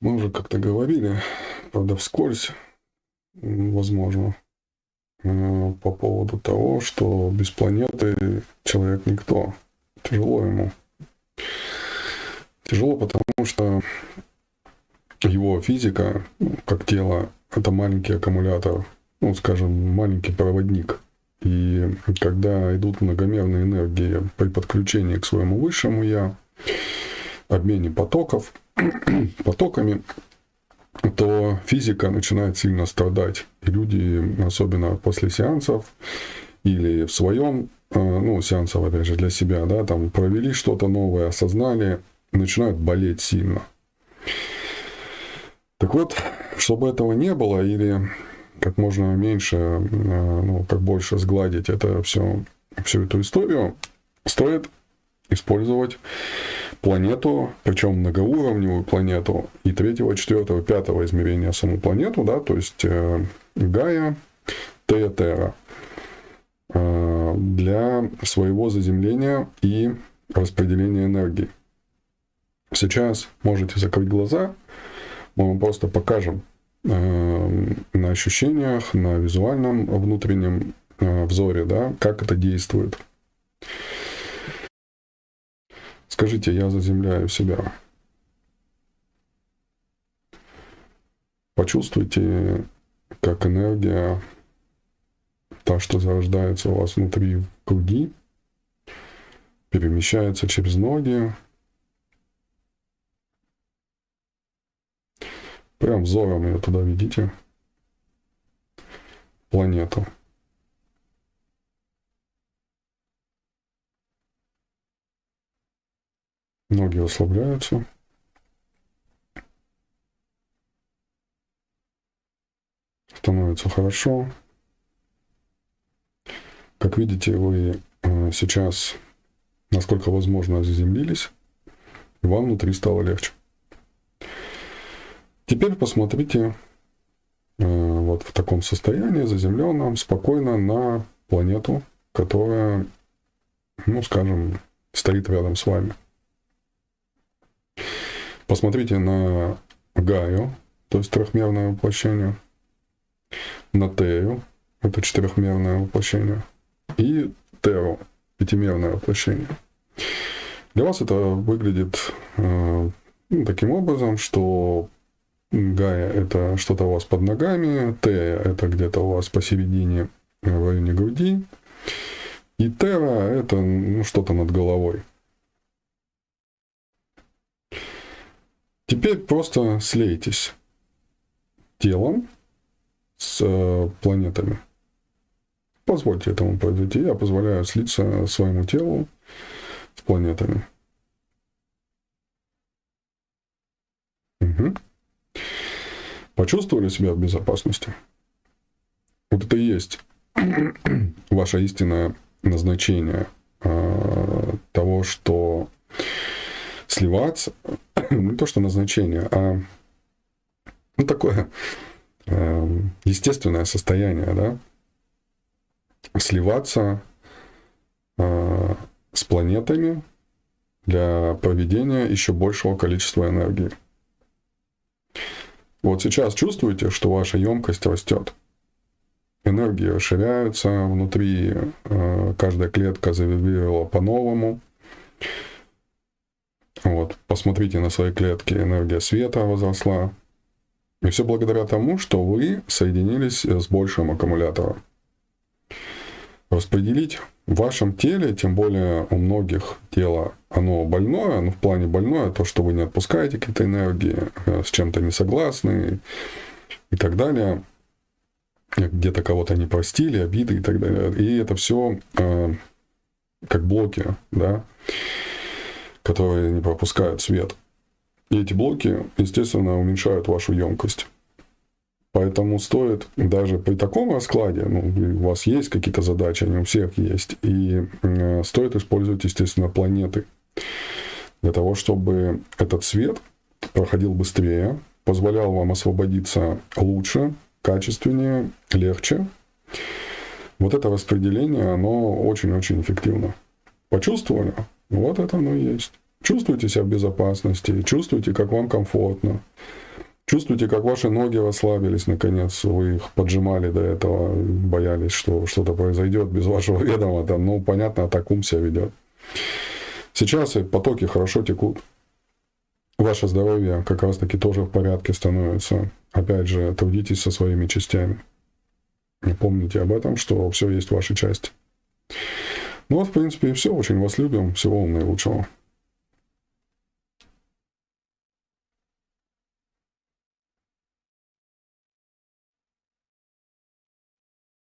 Мы уже как-то говорили, правда, вскользь, возможно, э, по поводу того, что без планеты человек никто. Тяжело ему. Тяжело, потому что его физика, как тело, это маленький аккумулятор, ну, скажем, маленький проводник. И когда идут многомерные энергии при подключении к своему высшему я, обмене потоков, потоками, то физика начинает сильно страдать. И люди, особенно после сеансов или в своем, э, ну, сеансов, опять же, для себя, да, там провели что-то новое, осознали, начинают болеть сильно. Так вот, чтобы этого не было, или как можно меньше, э, ну, как больше сгладить это все, всю эту историю, стоит использовать планету, причем многоуровневую планету, и третьего, четвертого, пятого измерения саму планету, да, то есть э, Гая, Теотера, э, для своего заземления и распределения энергии. Сейчас можете закрыть глаза, мы вам просто покажем э, на ощущениях, на визуальном внутреннем э, взоре, да, как это действует. Скажите, я заземляю себя. Почувствуйте, как энергия, та, что зарождается у вас внутри в груди, перемещается через ноги, Прям взором ее туда видите. Планету. Ноги расслабляются. Становится хорошо. Как видите, вы э, сейчас, насколько возможно, заземлились, вам внутри стало легче. Теперь посмотрите э, вот в таком состоянии, заземленном, спокойно на планету, которая, ну, скажем, стоит рядом с вами. Посмотрите на Гаю, то есть трехмерное воплощение, на Тею, это четырехмерное воплощение, и Теру, пятимерное воплощение. Для вас это выглядит э, ну, таким образом, что Гая – это что-то у вас под ногами, Тея – это где-то у вас посередине э, в районе груди, и Тера – это ну, что-то над головой. Теперь просто слейтесь телом с э, планетами. Позвольте этому произойти. Я позволяю слиться своему телу с планетами. Угу. Почувствовали себя в безопасности? Вот это и есть ваше истинное назначение э, того, что сливаться, не то что назначение, а ну, такое э, естественное состояние, да, сливаться э, с планетами для проведения еще большего количества энергии. Вот сейчас чувствуете, что ваша емкость растет. Энергии расширяются, внутри э, каждая клетка завибрировала по-новому. Вот, посмотрите на свои клетки, энергия света возросла. И все благодаря тому, что вы соединились с большим аккумулятором. Распределить в вашем теле, тем более у многих тело, оно больное, ну в плане больное, то, что вы не отпускаете какие-то энергии, э, с чем-то не согласны и так далее, где-то кого-то не простили, обиды и так далее. И это все э, как блоки, да, которые не пропускают свет. И эти блоки, естественно, уменьшают вашу емкость. Поэтому стоит даже при таком раскладе, ну, у вас есть какие-то задачи, они у всех есть, и э, стоит использовать, естественно, планеты для того, чтобы этот свет проходил быстрее, позволял вам освободиться лучше, качественнее, легче. Вот это распределение, оно очень-очень эффективно. Почувствовали? Вот это оно и есть. Чувствуете себя в безопасности, чувствуете, как вам комфортно. Чувствуете, как ваши ноги расслабились, наконец, вы их поджимали до этого, боялись, что что-то произойдет без вашего ведома, там, ну, понятно, так ум себя ведет. Сейчас потоки хорошо текут. Ваше здоровье как раз-таки тоже в порядке становится. Опять же, трудитесь со своими частями. И помните об этом, что все есть в вашей части. Ну вот, в принципе, и все. Очень вас любим. Всего вам наилучшего.